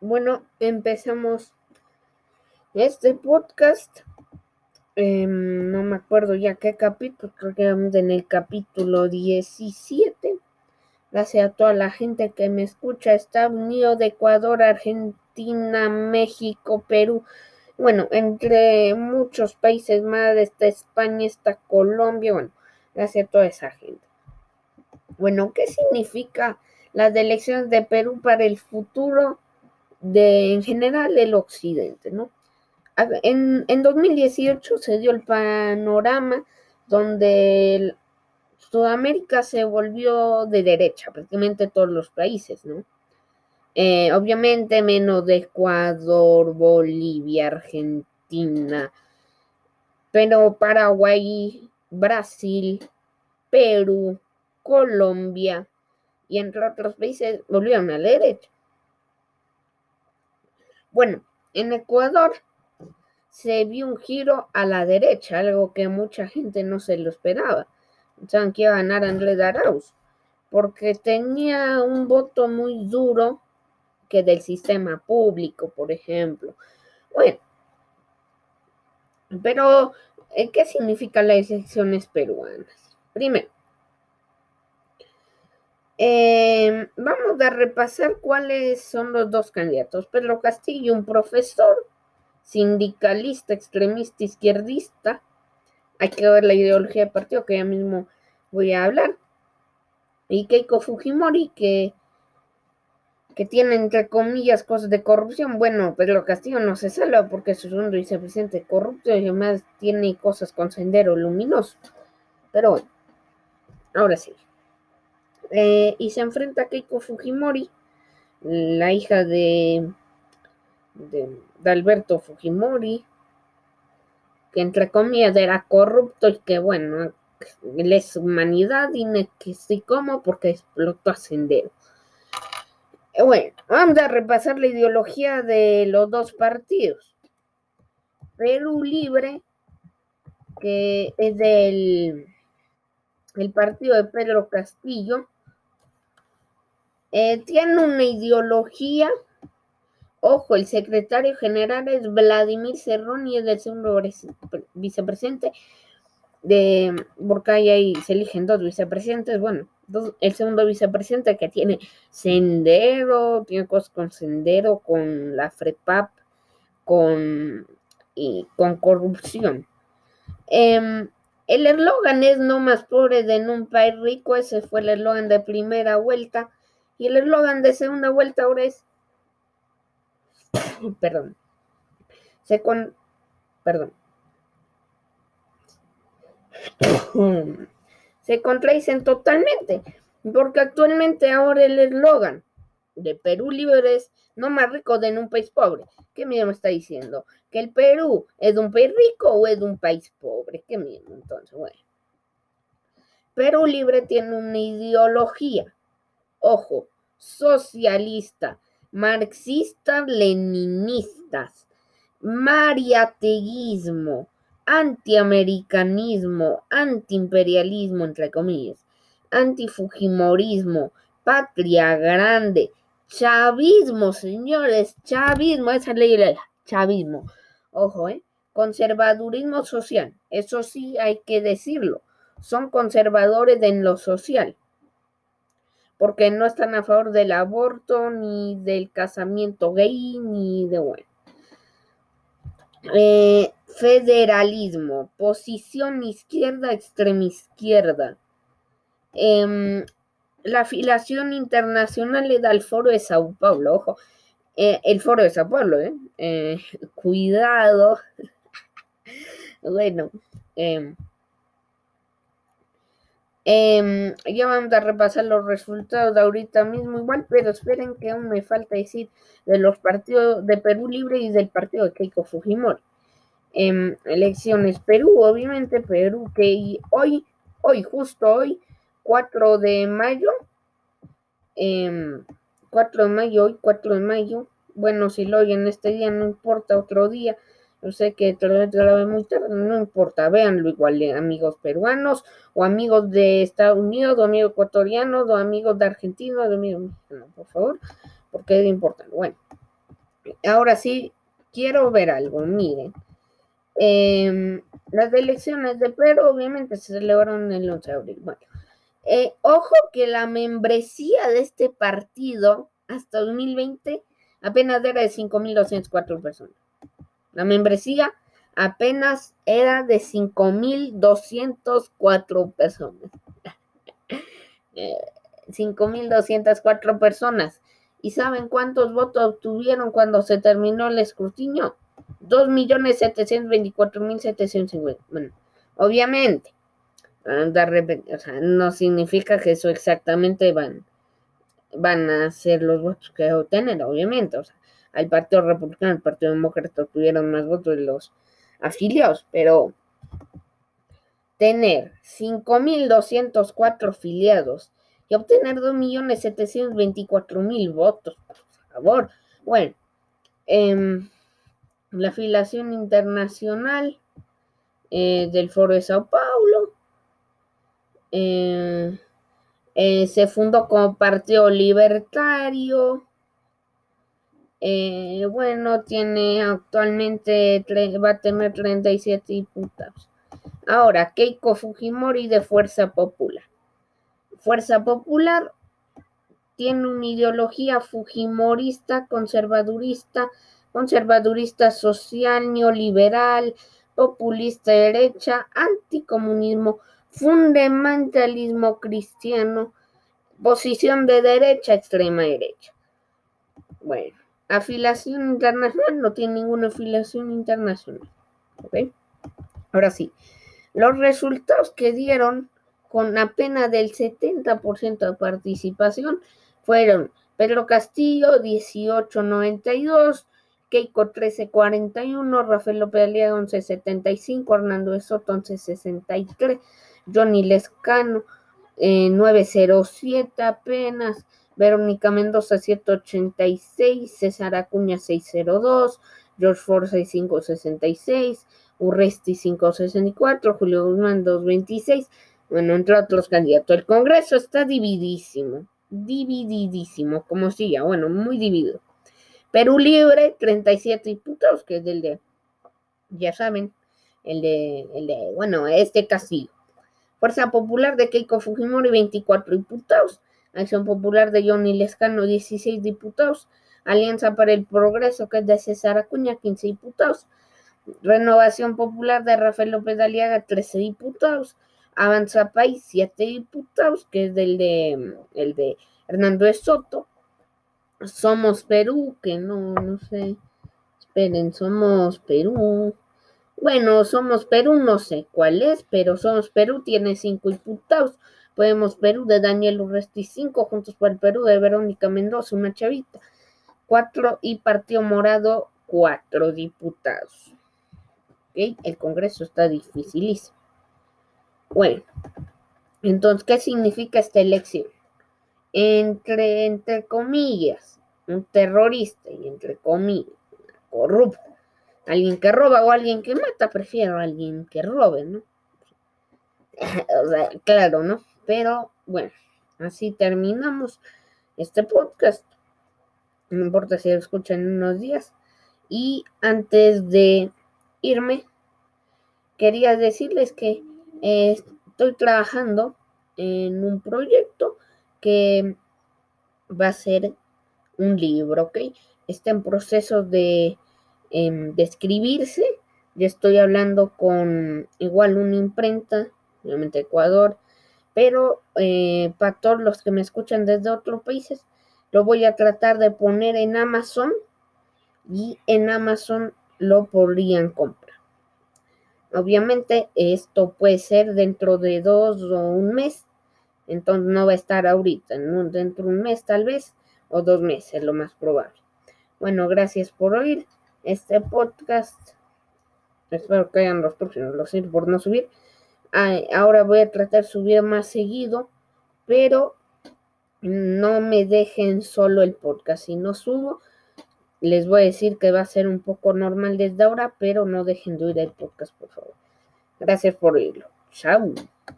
bueno, empezamos este podcast. Em, no me acuerdo ya qué capítulo, creo que vamos en el capítulo 17. Gracias a toda la gente que me escucha, Estados Unidos, Ecuador, Argentina, México, Perú. Bueno, entre muchos países más, está España, está Colombia, bueno, gracias a toda esa gente. Bueno, ¿qué significa las elecciones de Perú para el futuro de, en general, el occidente, ¿no? En, en 2018 se dio el panorama donde Sudamérica se volvió de derecha, prácticamente todos los países, ¿no? Eh, obviamente menos de Ecuador, Bolivia, Argentina, pero Paraguay, Brasil, Perú, Colombia y entre otros países volvieron a la derecha. Bueno, en Ecuador se vio un giro a la derecha, algo que mucha gente no se lo esperaba. Pensaban que iba a ganar Andrés Arauz, porque tenía un voto muy duro que del sistema público, por ejemplo. Bueno, pero eh, ¿qué significan las elecciones peruanas? Primero, em, vamos a repasar cuáles son los dos candidatos. Pedro Castillo, un profesor sindicalista, extremista, izquierdista. Hay que ver la ideología del partido que ya mismo voy a hablar. Y Keiko Fujimori, que que tiene entre comillas cosas de corrupción. Bueno, Pedro Castillo no se salva porque es un vicepresidente corrupto y además tiene cosas con sendero luminoso. Pero bueno, ahora sí. Eh, y se enfrenta a Keiko Fujimori, la hija de, de, Alberto Fujimori, que entre comillas era corrupto y que bueno, él es humanidad y no que sí como porque explotó a sendero. Eh, bueno, vamos a repasar la ideología de los dos partidos. Perú Libre, que es del el partido de Pedro Castillo, eh, tiene una ideología. Ojo, el secretario general es Vladimir Cerrón y es el segundo vicepresidente de porque ahí se eligen dos vicepresidentes. Bueno, el segundo vicepresidente que tiene Sendero, tiene cosas con Sendero, con la FREPAP, con, y con corrupción. Em, el eslogan es no más pobres en un país rico, ese fue el eslogan de primera vuelta. Y el eslogan de segunda vuelta ahora es, perdón, se perdón, se contradicen totalmente, porque actualmente ahora el eslogan de Perú libre es no más rico de en un país pobre. ¿Qué me está diciendo? ¿Que el Perú es un país rico o es un país pobre? ¿Qué mismo entonces? Bueno. Perú libre tiene una ideología, ojo, socialista, marxista, leninistas, mariateguismo, antiamericanismo, antiimperialismo, entre comillas, antifujimorismo, patria grande, chavismo, señores, chavismo, esa ley es chavismo. Ojo, ¿eh? Conservadurismo social, eso sí hay que decirlo. Son conservadores en lo social, porque no están a favor del aborto, ni del casamiento gay, ni de bueno. Eh, federalismo, posición izquierda, extrema izquierda. Em, la afiliación internacional le da al foro de Sao Paulo, ojo, eh, el foro de Sao Paulo, ¿eh? eh cuidado. bueno, em, em, ya vamos a repasar los resultados de ahorita mismo igual, pero esperen que aún me falta decir de los partidos de Perú Libre y del partido de Keiko Fujimori. En elecciones Perú, obviamente Perú que hoy, hoy, justo hoy, 4 de mayo, 4 em, de mayo, hoy 4 de mayo, bueno, si lo oyen este día, no importa, otro día, yo sé que te lo muy tarde, no importa, véanlo igual, eh, amigos peruanos, o amigos de Estados Unidos, o amigos ecuatorianos, o amigos de Argentina, o amigos mexicanos, por favor, porque es importante. Bueno, ahora sí, quiero ver algo, miren. Em, las elecciones de Perú obviamente se celebraron el 11 de abril. Bueno, eh, ojo que la membresía de este partido hasta 2020 apenas era de 5.204 personas. La membresía apenas era de 5.204 personas. 5.204 eh, personas. ¿Y saben cuántos votos obtuvieron cuando se terminó el escrutinio? 2.724.750. Bueno, obviamente, no significa que eso exactamente van, van a ser los votos que obtener, obviamente. O sea, al Partido Republicano, el Partido Demócrata tuvieron más votos de los afiliados, pero tener 5.204 afiliados y obtener 2.724.000 votos, por favor. Bueno, eh, la afiliación internacional eh, del Foro de Sao Paulo. Eh, eh, se fundó como Partido Libertario. Bueno, tiene actualmente, va a tener 37 diputados. Ahora, Keiko Fujimori de Fuerza Popular. Fuerza Popular tiene una ideología fujimorista, conservadurista, conservadurista social, neoliberal, populista derecha, anticomunismo, fundamentalismo cristiano, posición de derecha, extrema derecha. Bueno, afiliación internacional, no tiene ninguna afiliación internacional. ¿Ok? Ahora sí, los resultados que dieron con apenas del 70% de participación fueron Pedro Castillo 1892, Keiko 1341, Rafael López Aliaga 1175, Hernando de Soto 1163, Johnny Lescano 907 apenas, Verónica Mendoza 786, César Acuña 602, George Ford 6566, Urresti 564, Julio Guzmán 226, bueno, entre otros candidatos. El Congreso está dividísimo, divididísimo, como si ya, bueno, muy dividido. Perú Libre, 37 diputados, que es del de, ya saben, el de, el de bueno, este Castillo. Fuerza Popular de Keiko Fujimori, 24 diputados. Acción Popular de Johnny Lescano, 16 diputados. Alianza para el Progreso, que es de César Acuña, 15 diputados. Renovación Popular de Rafael López Aliaga, 13 diputados. Avanza País, 7 diputados, que es del de, el de Hernando de Soto. Somos Perú, que no, no sé. Esperen, somos Perú. Bueno, somos Perú, no sé cuál es, pero Somos Perú tiene cinco diputados. Podemos Perú de Daniel Urresti, cinco, Juntos por el Perú de Verónica Mendoza, una chavita, cuatro, y Partido Morado, cuatro diputados. ¿Ok? El Congreso está dificilísimo. Bueno, entonces, ¿qué significa esta elección? entre, entre comillas, un terrorista y entre comillas, corrupto. Alguien que roba o alguien que mata, prefiero a alguien que robe, ¿no? o sea, claro, ¿no? Pero bueno, así terminamos este podcast. No importa si lo escuchan en unos días. Y antes de irme, quería decirles que eh, estoy trabajando en un proyecto que va a ser un libro, ¿ok? Está en proceso de, em, de escribirse. Ya estoy hablando con igual una imprenta, obviamente Ecuador, pero eh, para todos los que me escuchan desde otros países, lo voy a tratar de poner en Amazon y en Amazon lo podrían comprar. Obviamente esto puede ser dentro de dos o un mes entonces no va a estar ahorita, dentro de un mes tal vez, o dos meses, lo más probable. Bueno, gracias por oír este podcast. Espero que hayan los próximos, lo siento por no subir. Ahora voy a tratar de subir más seguido, pero no me dejen solo el podcast. Si no subo, les voy a decir que va a ser un poco normal desde ahora, pero no dejen de oír el podcast, por favor. Gracias por oírlo. Chao.